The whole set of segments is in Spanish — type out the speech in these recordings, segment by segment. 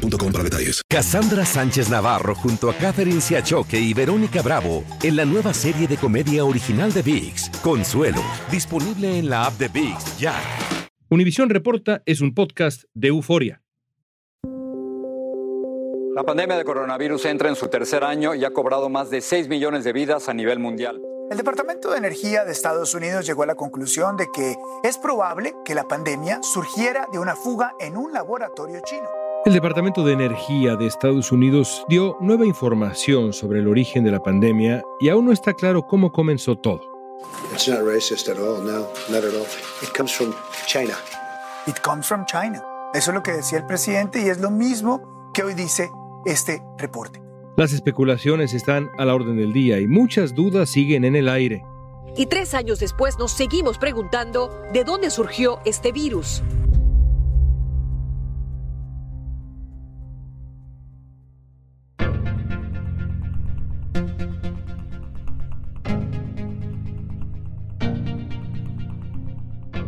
boostmobile para detalles. Cassandra Sánchez Navarro junto a Catherine Siachoque y Verónica Bravo en la nueva serie de comedia original de VIX, Consuelo, disponible en la app de VIX ya. Univisión Reporta es un podcast de euforia. La pandemia de coronavirus entra en su tercer año y ha cobrado más de 6 millones de vidas a nivel mundial. El Departamento de Energía de Estados Unidos llegó a la conclusión de que es probable que la pandemia surgiera de una fuga en un laboratorio chino. El Departamento de Energía de Estados Unidos dio nueva información sobre el origen de la pandemia y aún no está claro cómo comenzó todo. It's not racist at all, no, not at all. It comes from China. It comes from China. Eso es lo que decía el presidente y es lo mismo que hoy dice este reporte. Las especulaciones están a la orden del día y muchas dudas siguen en el aire. Y tres años después nos seguimos preguntando de dónde surgió este virus.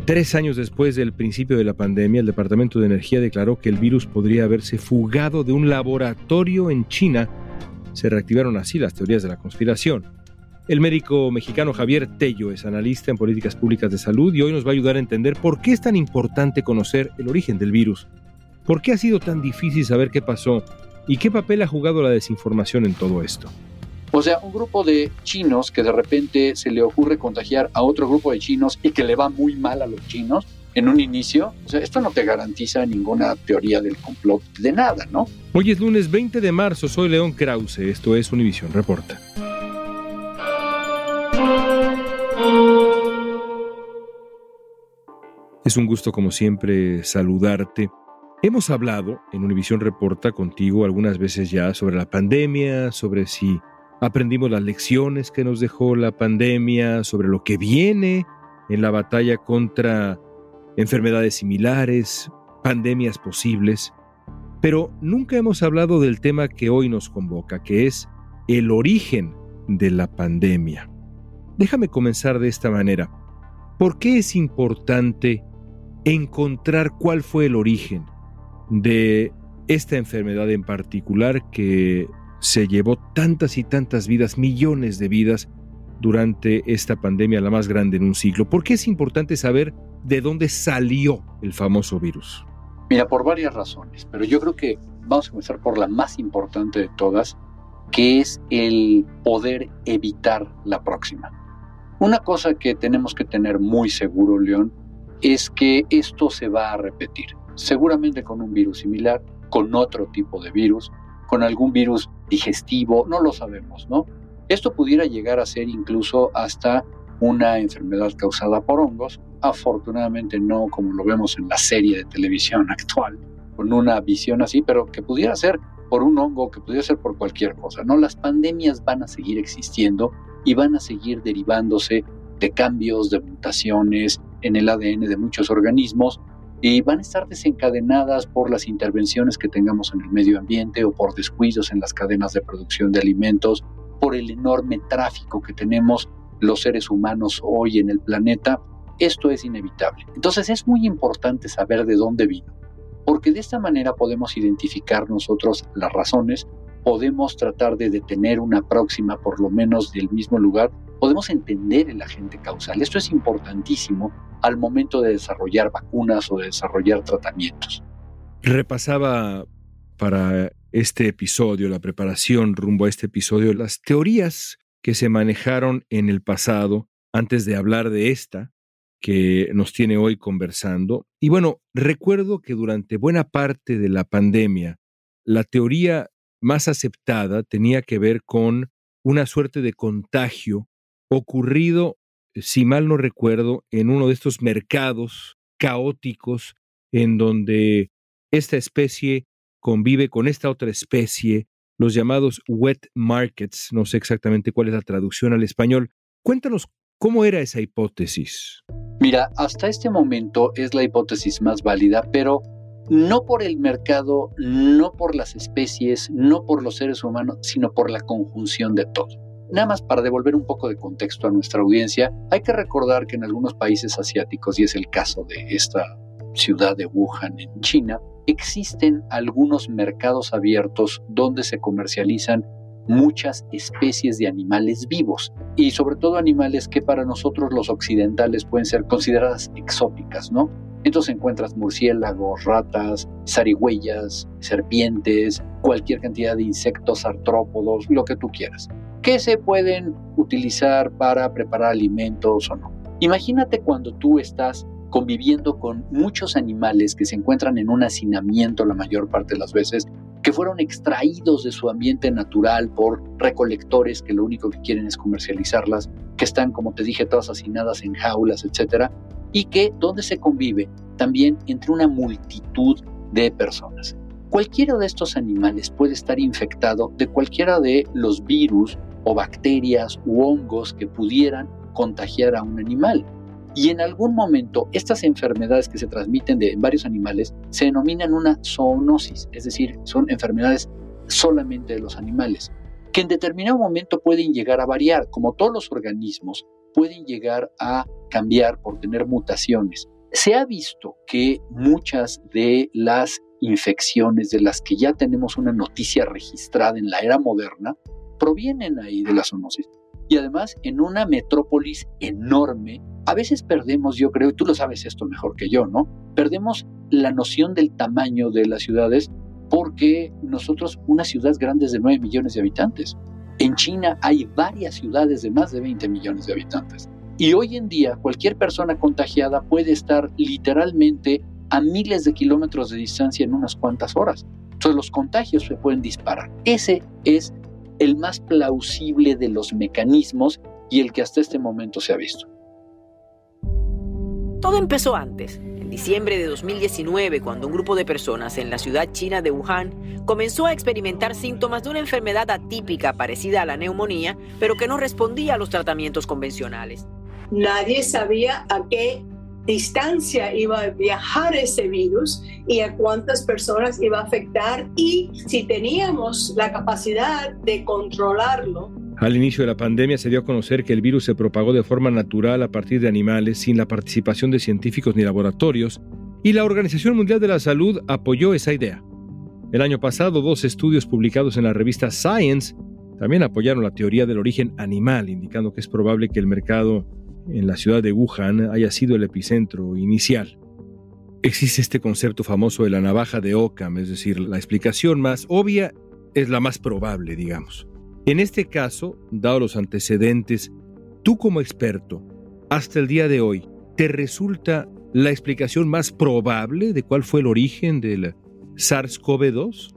Tres años después del principio de la pandemia, el Departamento de Energía declaró que el virus podría haberse fugado de un laboratorio en China. Se reactivaron así las teorías de la conspiración. El médico mexicano Javier Tello es analista en políticas públicas de salud y hoy nos va a ayudar a entender por qué es tan importante conocer el origen del virus. ¿Por qué ha sido tan difícil saber qué pasó? ¿Y qué papel ha jugado la desinformación en todo esto? O sea, un grupo de chinos que de repente se le ocurre contagiar a otro grupo de chinos y que le va muy mal a los chinos en un inicio, o sea, esto no te garantiza ninguna teoría del complot de nada, ¿no? Hoy es lunes 20 de marzo, soy León Krause, esto es Univisión Reporta. Es un gusto como siempre saludarte. Hemos hablado en Univisión Reporta contigo algunas veces ya sobre la pandemia, sobre si Aprendimos las lecciones que nos dejó la pandemia, sobre lo que viene en la batalla contra enfermedades similares, pandemias posibles, pero nunca hemos hablado del tema que hoy nos convoca, que es el origen de la pandemia. Déjame comenzar de esta manera. ¿Por qué es importante encontrar cuál fue el origen de esta enfermedad en particular que se llevó tantas y tantas vidas, millones de vidas, durante esta pandemia, la más grande en un siglo. ¿Por qué es importante saber de dónde salió el famoso virus? Mira, por varias razones, pero yo creo que vamos a comenzar por la más importante de todas, que es el poder evitar la próxima. Una cosa que tenemos que tener muy seguro, León, es que esto se va a repetir, seguramente con un virus similar, con otro tipo de virus, con algún virus digestivo, no lo sabemos, ¿no? Esto pudiera llegar a ser incluso hasta una enfermedad causada por hongos, afortunadamente no como lo vemos en la serie de televisión actual, con una visión así, pero que pudiera ser por un hongo, que pudiera ser por cualquier cosa, ¿no? Las pandemias van a seguir existiendo y van a seguir derivándose de cambios, de mutaciones en el ADN de muchos organismos y van a estar desencadenadas por las intervenciones que tengamos en el medio ambiente o por descuidos en las cadenas de producción de alimentos, por el enorme tráfico que tenemos los seres humanos hoy en el planeta. Esto es inevitable. Entonces es muy importante saber de dónde vino, porque de esta manera podemos identificar nosotros las razones, podemos tratar de detener una próxima por lo menos del mismo lugar, podemos entender el agente causal. Esto es importantísimo al momento de desarrollar vacunas o de desarrollar tratamientos. Repasaba para este episodio, la preparación rumbo a este episodio, las teorías que se manejaron en el pasado antes de hablar de esta que nos tiene hoy conversando. Y bueno, recuerdo que durante buena parte de la pandemia, la teoría más aceptada tenía que ver con una suerte de contagio ocurrido si mal no recuerdo, en uno de estos mercados caóticos en donde esta especie convive con esta otra especie, los llamados wet markets, no sé exactamente cuál es la traducción al español. Cuéntanos cómo era esa hipótesis. Mira, hasta este momento es la hipótesis más válida, pero no por el mercado, no por las especies, no por los seres humanos, sino por la conjunción de todo. Nada más para devolver un poco de contexto a nuestra audiencia, hay que recordar que en algunos países asiáticos, y es el caso de esta ciudad de Wuhan en China, existen algunos mercados abiertos donde se comercializan muchas especies de animales vivos y sobre todo animales que para nosotros los occidentales pueden ser consideradas exóticas, ¿no? Entonces encuentras murciélagos, ratas, zarigüeyas, serpientes, cualquier cantidad de insectos, artrópodos, lo que tú quieras, que se pueden utilizar para preparar alimentos o no. Imagínate cuando tú estás conviviendo con muchos animales que se encuentran en un hacinamiento la mayor parte de las veces, que fueron extraídos de su ambiente natural por recolectores que lo único que quieren es comercializarlas, que están, como te dije, todas hacinadas en jaulas, etcétera, y que donde se convive también entre una multitud de personas. Cualquiera de estos animales puede estar infectado de cualquiera de los virus o bacterias u hongos que pudieran contagiar a un animal. Y en algún momento estas enfermedades que se transmiten de varios animales se denominan una zoonosis, es decir, son enfermedades solamente de los animales, que en determinado momento pueden llegar a variar, como todos los organismos pueden llegar a cambiar por tener mutaciones. Se ha visto que muchas de las infecciones de las que ya tenemos una noticia registrada en la era moderna provienen ahí de la zoonosis. Y además en una metrópolis enorme a veces perdemos, yo creo, tú lo sabes esto mejor que yo, ¿no? Perdemos la noción del tamaño de las ciudades porque nosotros, una ciudad grande de 9 millones de habitantes. En China hay varias ciudades de más de 20 millones de habitantes. Y hoy en día cualquier persona contagiada puede estar literalmente a miles de kilómetros de distancia en unas cuantas horas. Entonces los contagios se pueden disparar. Ese es el más plausible de los mecanismos y el que hasta este momento se ha visto. Todo empezó antes, en diciembre de 2019, cuando un grupo de personas en la ciudad china de Wuhan comenzó a experimentar síntomas de una enfermedad atípica parecida a la neumonía, pero que no respondía a los tratamientos convencionales. Nadie sabía a qué distancia iba a viajar ese virus y a cuántas personas iba a afectar y si teníamos la capacidad de controlarlo al inicio de la pandemia se dio a conocer que el virus se propagó de forma natural a partir de animales sin la participación de científicos ni laboratorios, y la Organización Mundial de la Salud apoyó esa idea. El año pasado, dos estudios publicados en la revista Science también apoyaron la teoría del origen animal, indicando que es probable que el mercado en la ciudad de Wuhan haya sido el epicentro inicial. Existe este concepto famoso de la navaja de Occam, es decir, la explicación más obvia es la más probable, digamos. En este caso, dado los antecedentes, tú como experto, hasta el día de hoy, ¿te resulta la explicación más probable de cuál fue el origen del SARS-CoV-2?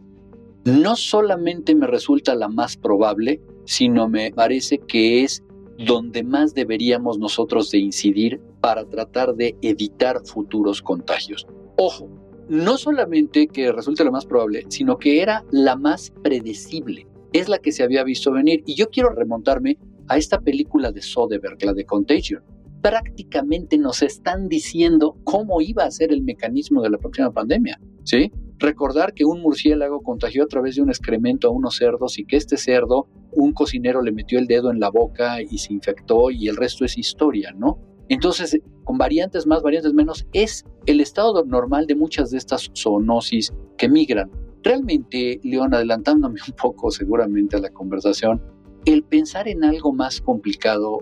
No solamente me resulta la más probable, sino me parece que es donde más deberíamos nosotros de incidir para tratar de evitar futuros contagios. Ojo, no solamente que resulte la más probable, sino que era la más predecible es la que se había visto venir. Y yo quiero remontarme a esta película de Soderbergh, la de Contagion. Prácticamente nos están diciendo cómo iba a ser el mecanismo de la próxima pandemia, ¿sí? Recordar que un murciélago contagió a través de un excremento a unos cerdos y que este cerdo, un cocinero le metió el dedo en la boca y se infectó y el resto es historia, ¿no? Entonces, con variantes más, variantes menos, es el estado normal de muchas de estas zoonosis que migran. Realmente, León, adelantándome un poco seguramente a la conversación, el pensar en algo más complicado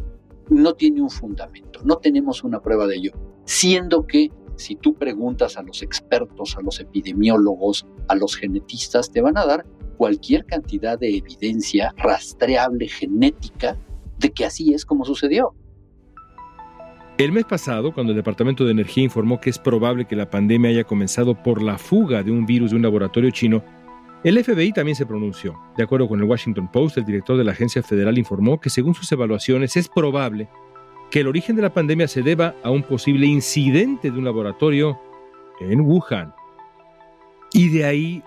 no tiene un fundamento, no tenemos una prueba de ello, siendo que si tú preguntas a los expertos, a los epidemiólogos, a los genetistas, te van a dar cualquier cantidad de evidencia rastreable genética de que así es como sucedió. El mes pasado, cuando el Departamento de Energía informó que es probable que la pandemia haya comenzado por la fuga de un virus de un laboratorio chino, el FBI también se pronunció. De acuerdo con el Washington Post, el director de la agencia federal informó que según sus evaluaciones es probable que el origen de la pandemia se deba a un posible incidente de un laboratorio en Wuhan. Y de ahí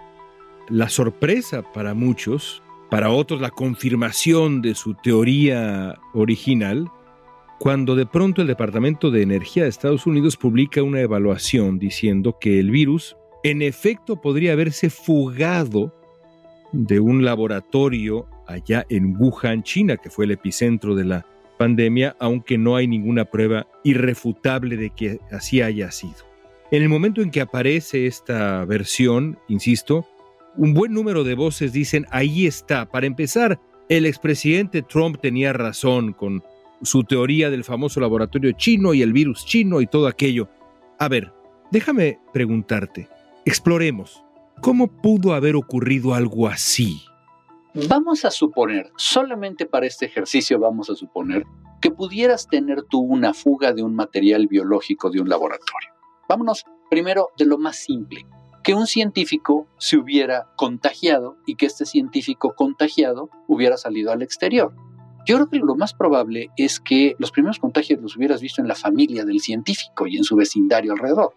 la sorpresa para muchos, para otros la confirmación de su teoría original, cuando de pronto el Departamento de Energía de Estados Unidos publica una evaluación diciendo que el virus en efecto podría haberse fugado de un laboratorio allá en Wuhan, China, que fue el epicentro de la pandemia, aunque no hay ninguna prueba irrefutable de que así haya sido. En el momento en que aparece esta versión, insisto, un buen número de voces dicen, ahí está. Para empezar, el expresidente Trump tenía razón con su teoría del famoso laboratorio chino y el virus chino y todo aquello. A ver, déjame preguntarte, exploremos, ¿cómo pudo haber ocurrido algo así? Vamos a suponer, solamente para este ejercicio vamos a suponer, que pudieras tener tú una fuga de un material biológico de un laboratorio. Vámonos primero de lo más simple, que un científico se hubiera contagiado y que este científico contagiado hubiera salido al exterior. Yo creo que lo más probable es que los primeros contagios los hubieras visto en la familia del científico y en su vecindario alrededor,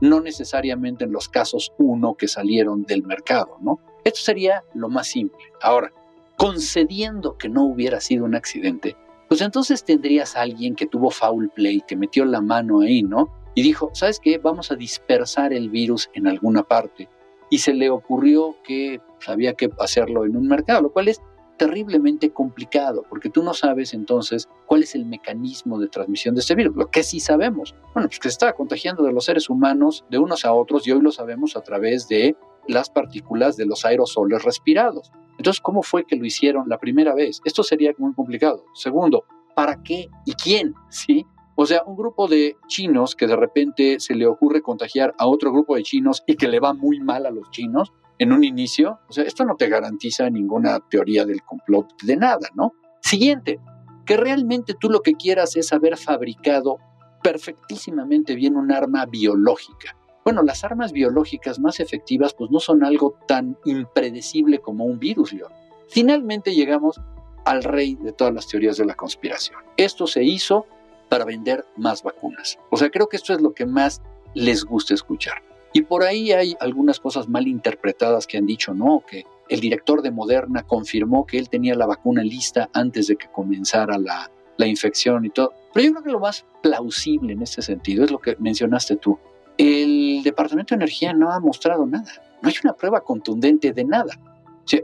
no necesariamente en los casos uno que salieron del mercado, ¿no? Esto sería lo más simple. Ahora, concediendo que no hubiera sido un accidente, pues entonces tendrías a alguien que tuvo foul play, que metió la mano ahí, ¿no? Y dijo, ¿sabes qué? Vamos a dispersar el virus en alguna parte. Y se le ocurrió que había que hacerlo en un mercado, lo cual es terriblemente complicado, porque tú no sabes entonces cuál es el mecanismo de transmisión de este virus. Lo que sí sabemos, bueno, pues que se está contagiando de los seres humanos de unos a otros y hoy lo sabemos a través de las partículas de los aerosoles respirados. Entonces, ¿cómo fue que lo hicieron la primera vez? Esto sería muy complicado. Segundo, ¿para qué y quién? ¿Sí? O sea, un grupo de chinos que de repente se le ocurre contagiar a otro grupo de chinos y que le va muy mal a los chinos, en un inicio, o sea, esto no te garantiza ninguna teoría del complot de nada, ¿no? Siguiente, que realmente tú lo que quieras es haber fabricado perfectísimamente bien un arma biológica. Bueno, las armas biológicas más efectivas pues no son algo tan impredecible como un virus, León. Finalmente llegamos al rey de todas las teorías de la conspiración. Esto se hizo para vender más vacunas. O sea, creo que esto es lo que más les gusta escuchar. Y por ahí hay algunas cosas mal interpretadas que han dicho, no, que el director de Moderna confirmó que él tenía la vacuna lista antes de que comenzara la, la infección y todo. Pero yo creo que lo más plausible en este sentido es lo que mencionaste tú. El Departamento de Energía no ha mostrado nada. No hay una prueba contundente de nada.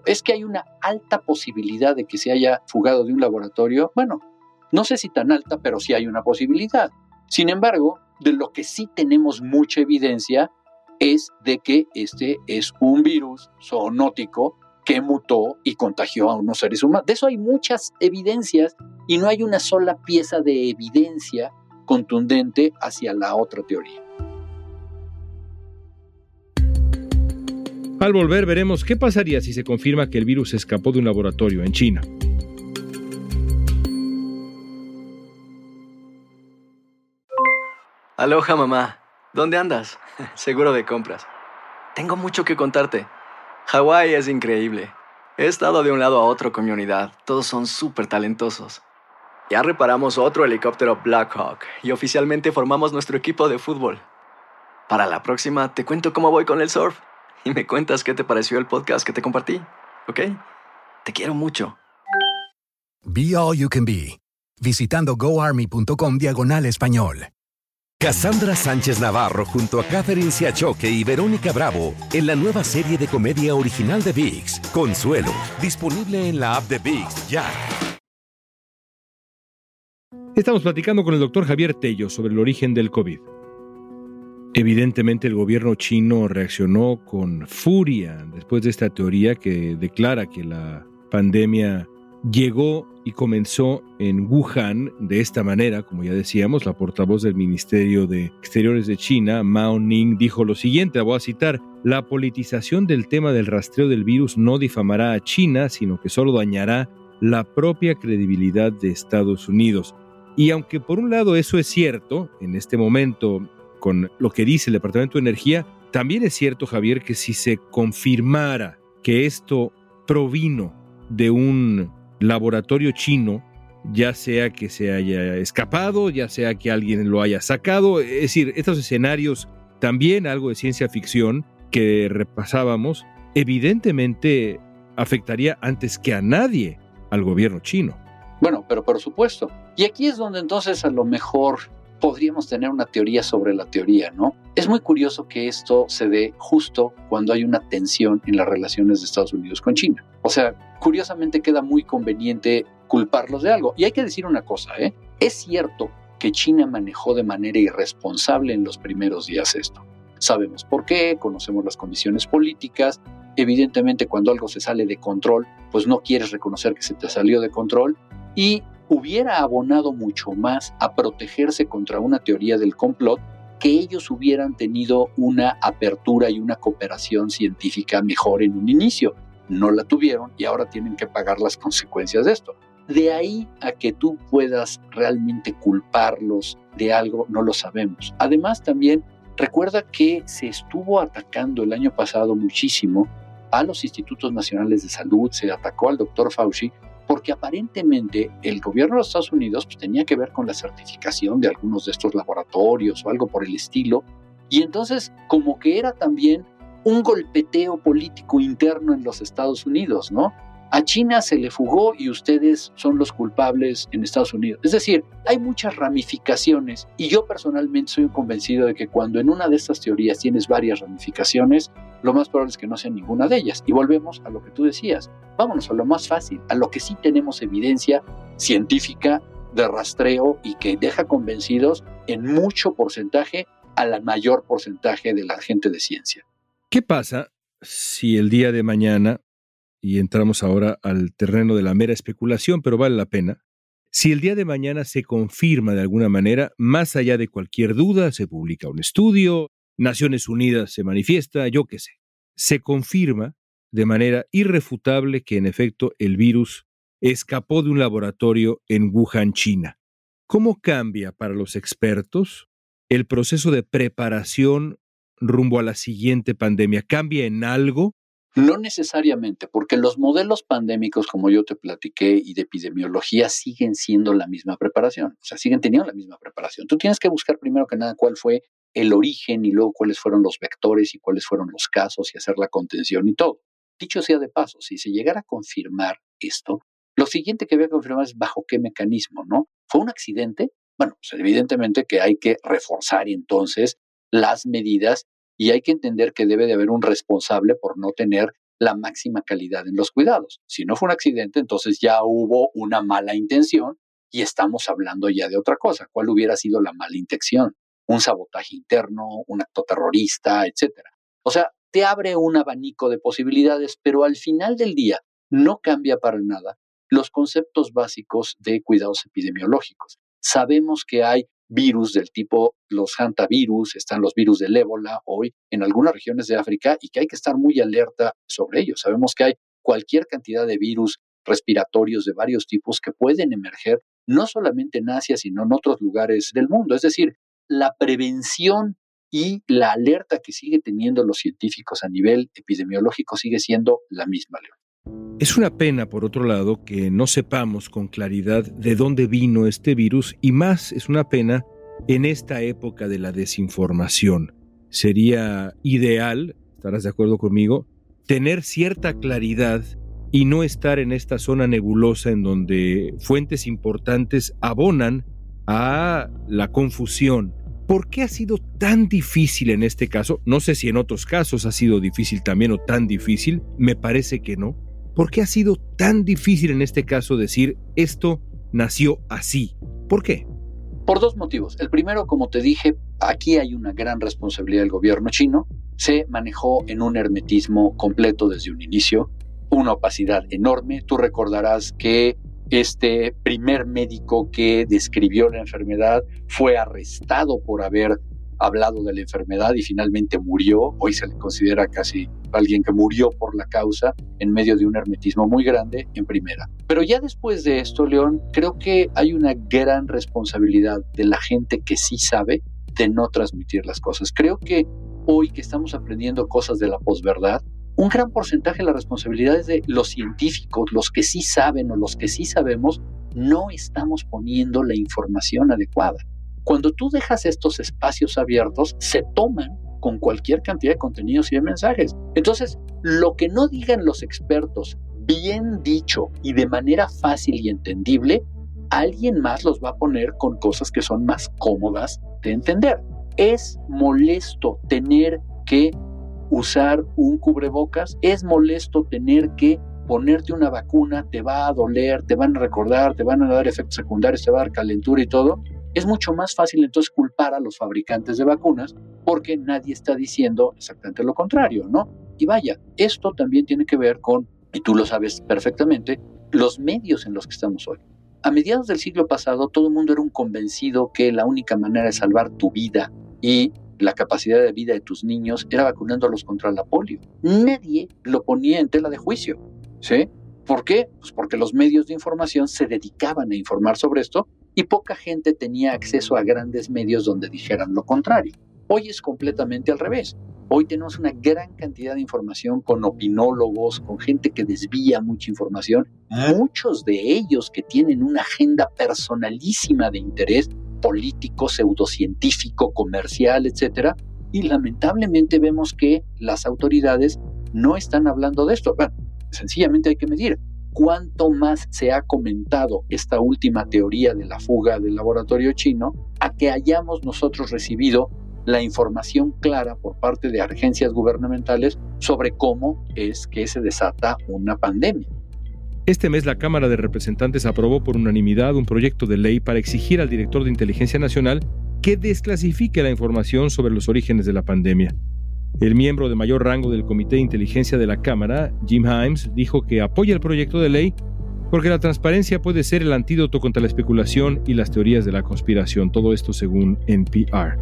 es que hay una alta posibilidad de que se haya fugado de un laboratorio. Bueno, no sé si tan alta, pero sí hay una posibilidad. Sin embargo, de lo que sí tenemos mucha evidencia es de que este es un virus zoonótico que mutó y contagió a unos seres humanos. De eso hay muchas evidencias y no hay una sola pieza de evidencia contundente hacia la otra teoría. Al volver veremos qué pasaría si se confirma que el virus escapó de un laboratorio en China. Aloha mamá, ¿dónde andas? Seguro de compras. Tengo mucho que contarte. Hawái es increíble. He estado de un lado a otro con mi unidad. Todos son súper talentosos. Ya reparamos otro helicóptero Blackhawk y oficialmente formamos nuestro equipo de fútbol. Para la próxima te cuento cómo voy con el surf y me cuentas qué te pareció el podcast que te compartí, ¿ok? Te quiero mucho. Be All You Can Be, visitando goarmy.com diagonal español. Cassandra Sánchez Navarro junto a Catherine Siachoque y Verónica Bravo en la nueva serie de comedia original de VIX, Consuelo, disponible en la app de VIX ya. Estamos platicando con el doctor Javier Tello sobre el origen del COVID. Evidentemente el gobierno chino reaccionó con furia después de esta teoría que declara que la pandemia llegó y comenzó en Wuhan de esta manera, como ya decíamos, la portavoz del Ministerio de Exteriores de China, Mao Ning, dijo lo siguiente, voy a citar, la politización del tema del rastreo del virus no difamará a China, sino que solo dañará la propia credibilidad de Estados Unidos. Y aunque por un lado eso es cierto, en este momento, con lo que dice el Departamento de Energía, también es cierto, Javier, que si se confirmara que esto provino de un laboratorio chino, ya sea que se haya escapado, ya sea que alguien lo haya sacado. Es decir, estos escenarios también algo de ciencia ficción que repasábamos evidentemente afectaría antes que a nadie al gobierno chino. Bueno, pero por supuesto. Y aquí es donde entonces a lo mejor podríamos tener una teoría sobre la teoría, ¿no? Es muy curioso que esto se dé justo cuando hay una tensión en las relaciones de Estados Unidos con China. O sea, curiosamente queda muy conveniente culparlos de algo. Y hay que decir una cosa, ¿eh? Es cierto que China manejó de manera irresponsable en los primeros días esto. Sabemos por qué, conocemos las condiciones políticas. Evidentemente, cuando algo se sale de control, pues no quieres reconocer que se te salió de control. Y hubiera abonado mucho más a protegerse contra una teoría del complot que ellos hubieran tenido una apertura y una cooperación científica mejor en un inicio. No la tuvieron y ahora tienen que pagar las consecuencias de esto. De ahí a que tú puedas realmente culparlos de algo, no lo sabemos. Además, también recuerda que se estuvo atacando el año pasado muchísimo a los institutos nacionales de salud, se atacó al doctor Fauci porque aparentemente el gobierno de Estados Unidos pues, tenía que ver con la certificación de algunos de estos laboratorios o algo por el estilo, y entonces como que era también un golpeteo político interno en los Estados Unidos, ¿no? A China se le fugó y ustedes son los culpables en Estados Unidos. Es decir, hay muchas ramificaciones y yo personalmente soy convencido de que cuando en una de estas teorías tienes varias ramificaciones, lo más probable es que no sea ninguna de ellas. Y volvemos a lo que tú decías. Vámonos a lo más fácil, a lo que sí tenemos evidencia científica de rastreo y que deja convencidos en mucho porcentaje a la mayor porcentaje de la gente de ciencia. ¿Qué pasa si el día de mañana y entramos ahora al terreno de la mera especulación, pero vale la pena, si el día de mañana se confirma de alguna manera, más allá de cualquier duda, se publica un estudio, Naciones Unidas se manifiesta, yo qué sé, se confirma de manera irrefutable que en efecto el virus escapó de un laboratorio en Wuhan, China. ¿Cómo cambia para los expertos el proceso de preparación rumbo a la siguiente pandemia? ¿Cambia en algo no necesariamente, porque los modelos pandémicos, como yo te platiqué, y de epidemiología siguen siendo la misma preparación, o sea, siguen teniendo la misma preparación. Tú tienes que buscar primero que nada cuál fue el origen y luego cuáles fueron los vectores y cuáles fueron los casos y hacer la contención y todo. Dicho sea de paso, si se llegara a confirmar esto, lo siguiente que había que confirmar es bajo qué mecanismo, ¿no? ¿Fue un accidente? Bueno, pues evidentemente que hay que reforzar entonces las medidas y hay que entender que debe de haber un responsable por no tener la máxima calidad en los cuidados. Si no fue un accidente, entonces ya hubo una mala intención y estamos hablando ya de otra cosa. ¿Cuál hubiera sido la mala intención? Un sabotaje interno, un acto terrorista, etcétera. O sea, te abre un abanico de posibilidades, pero al final del día no cambia para nada los conceptos básicos de cuidados epidemiológicos. Sabemos que hay virus del tipo los hantavirus, están los virus del ébola hoy en algunas regiones de África y que hay que estar muy alerta sobre ellos. Sabemos que hay cualquier cantidad de virus respiratorios de varios tipos que pueden emerger no solamente en Asia, sino en otros lugares del mundo. Es decir, la prevención y la alerta que sigue teniendo los científicos a nivel epidemiológico sigue siendo la misma, León. Es una pena, por otro lado, que no sepamos con claridad de dónde vino este virus y más es una pena en esta época de la desinformación. Sería ideal, estarás de acuerdo conmigo, tener cierta claridad y no estar en esta zona nebulosa en donde fuentes importantes abonan a la confusión. ¿Por qué ha sido tan difícil en este caso? No sé si en otros casos ha sido difícil también o tan difícil, me parece que no ¿Por qué ha sido tan difícil en este caso decir esto nació así? ¿Por qué? Por dos motivos. El primero, como te dije, aquí hay una gran responsabilidad del gobierno chino. Se manejó en un hermetismo completo desde un inicio, una opacidad enorme. Tú recordarás que este primer médico que describió la enfermedad fue arrestado por haber hablado de la enfermedad y finalmente murió. Hoy se le considera casi alguien que murió por la causa en medio de un hermetismo muy grande en primera. Pero ya después de esto, León, creo que hay una gran responsabilidad de la gente que sí sabe de no transmitir las cosas. Creo que hoy que estamos aprendiendo cosas de la posverdad, un gran porcentaje de la responsabilidad es de los científicos, los que sí saben o los que sí sabemos, no estamos poniendo la información adecuada. Cuando tú dejas estos espacios abiertos, se toman con cualquier cantidad de contenidos y de mensajes. Entonces, lo que no digan los expertos, bien dicho y de manera fácil y entendible, alguien más los va a poner con cosas que son más cómodas de entender. Es molesto tener que usar un cubrebocas, es molesto tener que ponerte una vacuna, te va a doler, te van a recordar, te van a dar efectos secundarios, te va a dar calentura y todo. Es mucho más fácil entonces culpar a los fabricantes de vacunas porque nadie está diciendo exactamente lo contrario, ¿no? Y vaya, esto también tiene que ver con, y tú lo sabes perfectamente, los medios en los que estamos hoy. A mediados del siglo pasado todo el mundo era un convencido que la única manera de salvar tu vida y la capacidad de vida de tus niños era vacunándolos contra la polio. Nadie lo ponía en tela de juicio. ¿Sí? ¿Por qué? Pues porque los medios de información se dedicaban a informar sobre esto y poca gente tenía acceso a grandes medios donde dijeran lo contrario. Hoy es completamente al revés. Hoy tenemos una gran cantidad de información con opinólogos, con gente que desvía mucha información, muchos de ellos que tienen una agenda personalísima de interés político, pseudocientífico, comercial, etcétera, y lamentablemente vemos que las autoridades no están hablando de esto. Bueno, sencillamente hay que medir cuánto más se ha comentado esta última teoría de la fuga del laboratorio chino a que hayamos nosotros recibido la información clara por parte de agencias gubernamentales sobre cómo es que se desata una pandemia. Este mes la Cámara de Representantes aprobó por unanimidad un proyecto de ley para exigir al director de Inteligencia Nacional que desclasifique la información sobre los orígenes de la pandemia. El miembro de mayor rango del Comité de Inteligencia de la Cámara, Jim Himes, dijo que apoya el proyecto de ley porque la transparencia puede ser el antídoto contra la especulación y las teorías de la conspiración. Todo esto según NPR.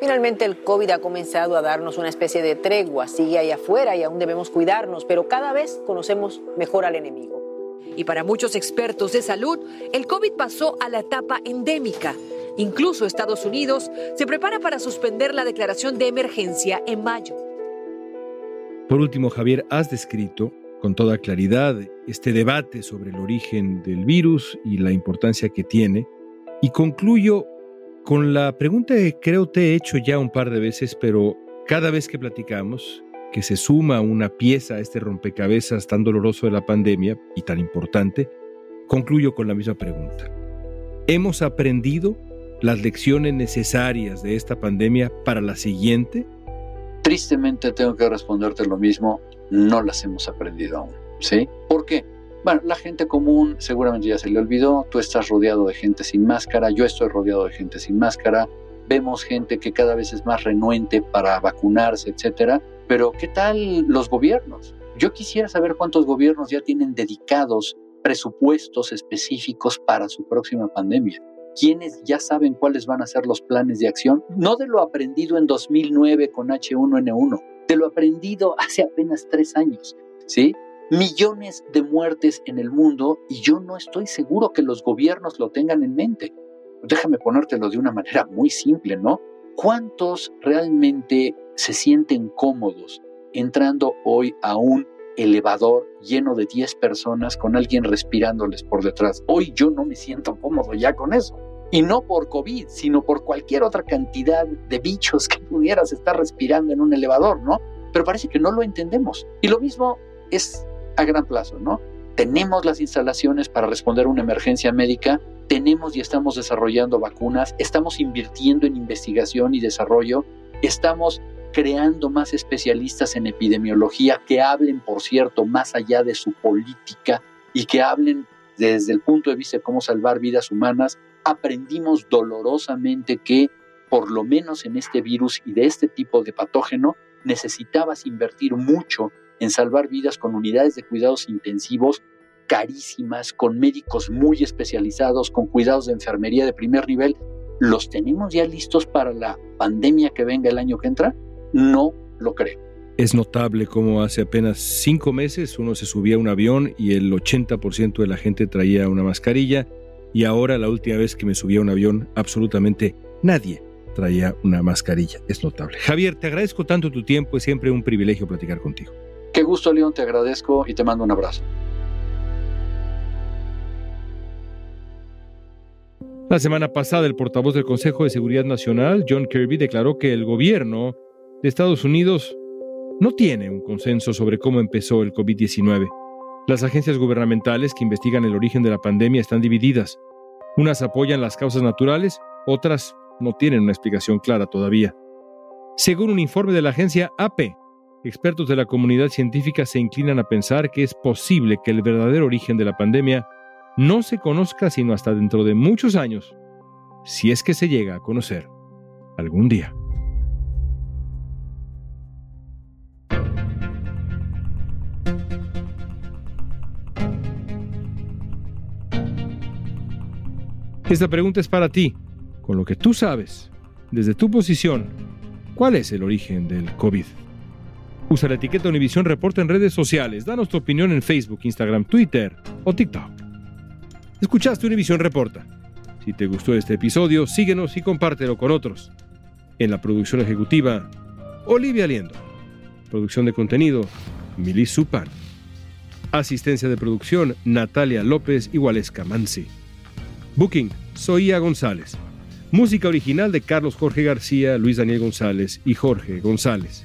Finalmente el COVID ha comenzado a darnos una especie de tregua, sigue ahí afuera y aún debemos cuidarnos, pero cada vez conocemos mejor al enemigo. Y para muchos expertos de salud, el COVID pasó a la etapa endémica. Incluso Estados Unidos se prepara para suspender la declaración de emergencia en mayo. Por último, Javier, has descrito con toda claridad este debate sobre el origen del virus y la importancia que tiene. Y concluyo con la pregunta que creo te he hecho ya un par de veces, pero cada vez que platicamos, que se suma una pieza a este rompecabezas tan doloroso de la pandemia y tan importante, concluyo con la misma pregunta. ¿Hemos aprendido las lecciones necesarias de esta pandemia para la siguiente? Tristemente tengo que responderte lo mismo, no las hemos aprendido aún, ¿sí? ¿Por qué? Bueno, la gente común seguramente ya se le olvidó, tú estás rodeado de gente sin máscara, yo estoy rodeado de gente sin máscara, vemos gente que cada vez es más renuente para vacunarse, etcétera, pero ¿qué tal los gobiernos? Yo quisiera saber cuántos gobiernos ya tienen dedicados presupuestos específicos para su próxima pandemia. ¿Quiénes ya saben cuáles van a ser los planes de acción? No de lo aprendido en 2009 con H1N1, de lo aprendido hace apenas tres años, ¿sí? Millones de muertes en el mundo y yo no estoy seguro que los gobiernos lo tengan en mente. Déjame ponértelo de una manera muy simple, ¿no? ¿Cuántos realmente se sienten cómodos entrando hoy a un elevador lleno de 10 personas con alguien respirándoles por detrás? Hoy yo no me siento cómodo ya con eso. Y no por COVID, sino por cualquier otra cantidad de bichos que pudieras estar respirando en un elevador, ¿no? Pero parece que no lo entendemos. Y lo mismo es a gran plazo, ¿no? Tenemos las instalaciones para responder a una emergencia médica, tenemos y estamos desarrollando vacunas, estamos invirtiendo en investigación y desarrollo, estamos creando más especialistas en epidemiología que hablen, por cierto, más allá de su política y que hablen desde el punto de vista de cómo salvar vidas humanas. Aprendimos dolorosamente que, por lo menos en este virus y de este tipo de patógeno, necesitabas invertir mucho en salvar vidas con unidades de cuidados intensivos carísimas, con médicos muy especializados, con cuidados de enfermería de primer nivel, ¿los tenemos ya listos para la pandemia que venga el año que entra? No lo creo. Es notable cómo hace apenas cinco meses uno se subía a un avión y el 80% de la gente traía una mascarilla y ahora la última vez que me subí a un avión absolutamente nadie traía una mascarilla. Es notable. Javier, te agradezco tanto tu tiempo, es siempre un privilegio platicar contigo. Qué gusto, León, te agradezco y te mando un abrazo. La semana pasada, el portavoz del Consejo de Seguridad Nacional, John Kirby, declaró que el gobierno de Estados Unidos no tiene un consenso sobre cómo empezó el COVID-19. Las agencias gubernamentales que investigan el origen de la pandemia están divididas. Unas apoyan las causas naturales, otras no tienen una explicación clara todavía. Según un informe de la agencia AP, expertos de la comunidad científica se inclinan a pensar que es posible que el verdadero origen de la pandemia no se conozca sino hasta dentro de muchos años, si es que se llega a conocer algún día. Esta pregunta es para ti, con lo que tú sabes, desde tu posición, ¿cuál es el origen del COVID? Usa la etiqueta Univisión Reporta en redes sociales, danos tu opinión en Facebook, Instagram, Twitter o TikTok. Escuchaste Univisión Reporta. Si te gustó este episodio, síguenos y compártelo con otros. En la producción ejecutiva, Olivia Liendo. Producción de contenido, Mili Supan. Asistencia de producción, Natalia López y Waleska Mansi. Booking, Soía González. Música original de Carlos Jorge García, Luis Daniel González y Jorge González.